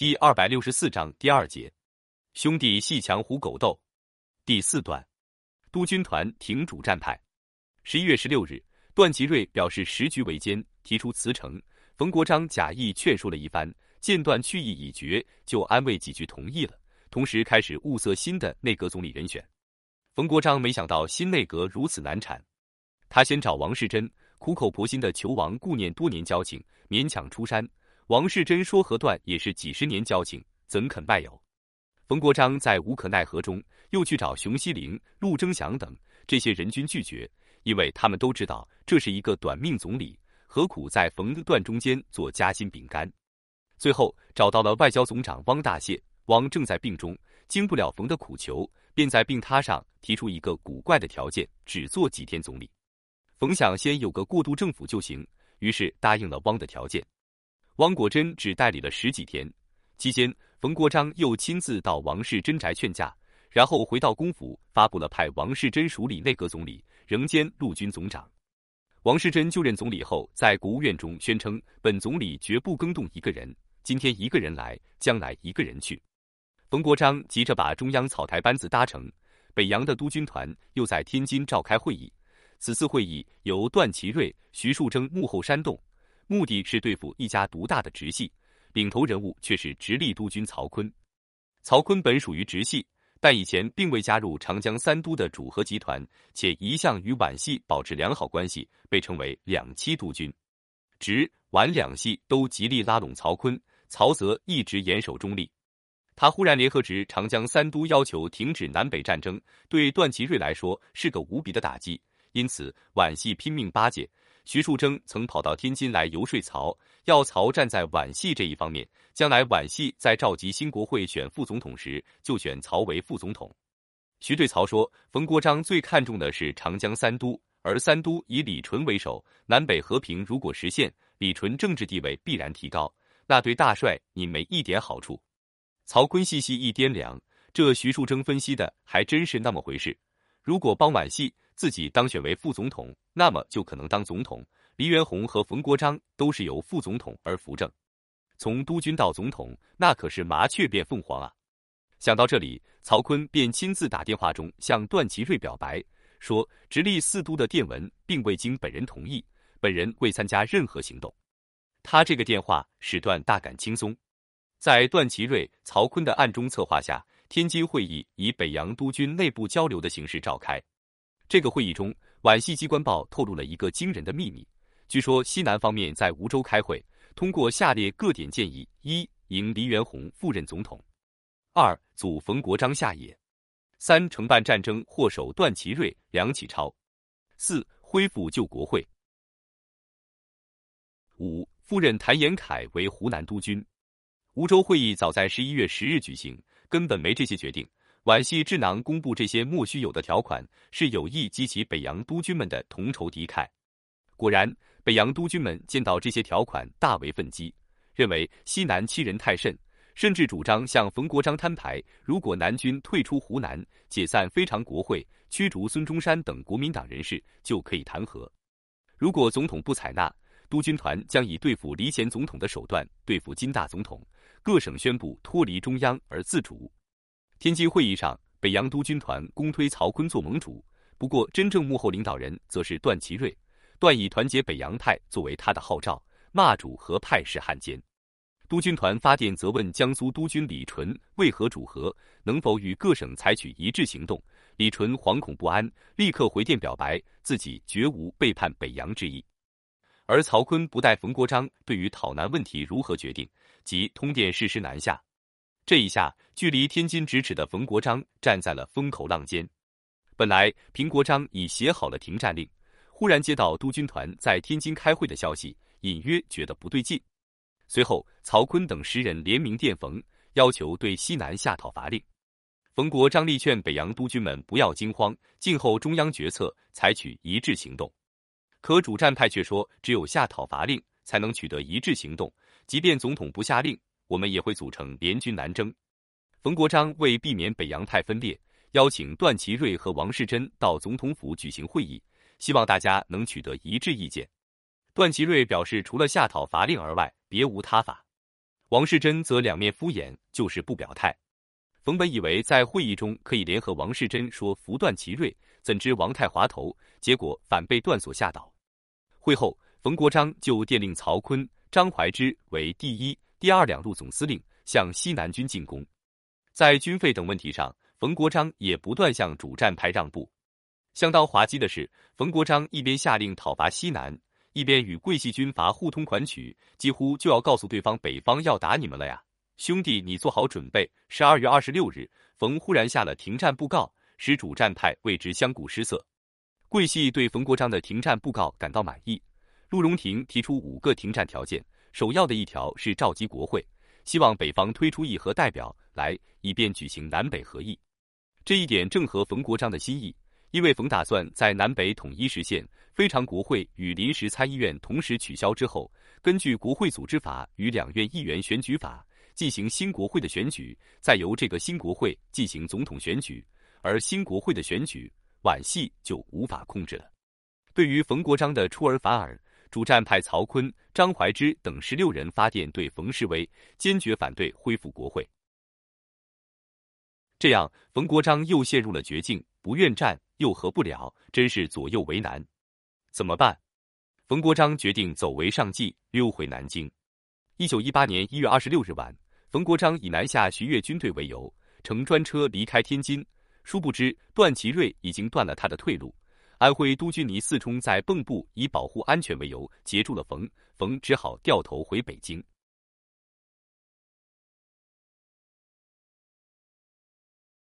第二百六十四章第二节，兄弟戏强虎狗斗，第四段，督军团挺主战派。十一月十六日，段祺瑞表示时局为艰，提出辞呈。冯国璋假意劝说了一番，见段去意已决，就安慰几句同意了，同时开始物色新的内阁总理人选。冯国璋没想到新内阁如此难产，他先找王世贞，苦口婆心的求王顾念多年交情，勉强出山。王世贞说和段也是几十年交情，怎肯卖友？冯国璋在无可奈何中，又去找熊希龄、陆征祥等这些人均拒绝，因为他们都知道这是一个短命总理，何苦在冯段中间做夹心饼干？最后找到了外交总长汪大燮，汪正在病中，经不了冯的苦求，便在病榻上提出一个古怪的条件，只做几天总理。冯想先有个过渡政府就行，于是答应了汪的条件。汪国真只代理了十几天，期间冯国璋又亲自到王世贞宅劝架，然后回到公府发布了派王世贞署理内阁总理，仍兼陆军总长。王世贞就任总理后，在国务院中宣称：“本总理绝不更动一个人，今天一个人来，将来一个人去。”冯国璋急着把中央草台班子搭成，北洋的督军团又在天津召开会议。此次会议由段祺瑞、徐树铮幕后煽动。目的是对付一家独大的直系，领头人物却是直隶督军曹锟。曹锟本属于直系，但以前并未加入长江三都的主和集团，且一向与皖系保持良好关系，被称为两栖督军。直皖两系都极力拉拢曹锟，曹则一直严守中立。他忽然联合直长江三都要求停止南北战争，对段祺瑞来说是个无比的打击，因此皖系拼命巴结。徐树铮曾跑到天津来游说曹，要曹站在皖系这一方面，将来皖系在召集新国会选副总统时，就选曹为副总统。徐对曹说：“冯国璋最看重的是长江三都，而三都以李纯为首，南北和平如果实现，李纯政治地位必然提高，那对大帅你没一点好处。”曹锟细细一掂量，这徐树铮分析的还真是那么回事。如果帮皖系。自己当选为副总统，那么就可能当总统。黎元洪和冯国璋都是由副总统而扶正，从督军到总统，那可是麻雀变凤凰啊！想到这里，曹锟便亲自打电话中向段祺瑞表白，说直隶四都的电文并未经本人同意，本人未参加任何行动。他这个电话使段大感轻松。在段祺瑞、曹锟的暗中策划下，天津会议以北洋督军内部交流的形式召开。这个会议中，皖系机关报透露了一个惊人的秘密。据说西南方面在梧州开会，通过下列各点建议：一、迎黎元洪赴任总统；二、阻冯国璋下野；三、承办战争祸首段祺瑞、梁启超；四、恢复旧国会；五、赴任谭延闿为湖南督军。梧州会议早在十一月十日举行，根本没这些决定。皖系智囊公布这些莫须有的条款，是有意激起北洋督军们的同仇敌忾。果然，北洋督军们见到这些条款，大为愤激，认为西南欺人太甚，甚至主张向冯国璋摊牌：如果南军退出湖南，解散非常国会，驱逐孙中山等国民党人士，就可以谈和；如果总统不采纳，督军团将以对付黎前总统的手段对付金大总统。各省宣布脱离中央而自主。天津会议上，北洋督军团公推曹锟做盟主，不过真正幕后领导人则是段祺瑞。段以团结北洋派作为他的号召，骂主和派是汉奸。督军团发电责问江苏督军李纯为何主和，能否与各省采取一致行动。李纯惶恐不安，立刻回电表白自己绝无背叛北洋之意。而曹锟不待冯国璋对于讨南问题如何决定，即通电誓师南下。这一下，距离天津咫尺的冯国璋站在了风口浪尖。本来平国璋已写好了停战令，忽然接到督军团在天津开会的消息，隐约觉得不对劲。随后，曹锟等十人联名电冯，要求对西南下讨伐令。冯国璋力劝北洋督军们不要惊慌，静候中央决策，采取一致行动。可主战派却说，只有下讨伐令，才能取得一致行动，即便总统不下令。我们也会组成联军南征。冯国璋为避免北洋派分裂，邀请段祺瑞和王世贞到总统府举行会议，希望大家能取得一致意见。段祺瑞表示，除了下讨伐令而外，别无他法。王世贞则两面敷衍，就是不表态。冯本以为在会议中可以联合王世贞说服段祺瑞，怎知王太滑头，结果反被段所吓倒。会后，冯国璋就电令曹锟、张怀之为第一、第二两路总司令，向西南军进攻。在军费等问题上，冯国璋也不断向主战派让步。相当滑稽的是，冯国璋一边下令讨伐西南，一边与桂系军阀互通款曲，几乎就要告诉对方北方要打你们了呀！兄弟，你做好准备。十二月二十六日，冯忽然下了停战布告，使主战派为之相顾失色。桂系对冯国璋的停战布告感到满意。陆荣廷提出五个停战条件，首要的一条是召集国会，希望北方推出议和代表来，以便举行南北合议。这一点正合冯国璋的心意。因为冯打算在南北统一实现非常国会与临时参议院同时取消之后，根据国会组织法与两院议员选举法进行新国会的选举，再由这个新国会进行总统选举，而新国会的选举皖系就无法控制了。对于冯国璋的出尔反尔，主战派曹锟、张怀之等十六人发电对冯世威，坚决反对恢复国会。这样，冯国璋又陷入了绝境，不愿战。又和不了，真是左右为难，怎么办？冯国璋决定走为上计，溜回南京。一九一八年一月二十六日晚，冯国璋以南下徐越军队为由，乘专车离开天津。殊不知，段祺瑞已经断了他的退路。安徽都军倪四冲在蚌埠以保护安全为由截住了冯，冯只好掉头回北京。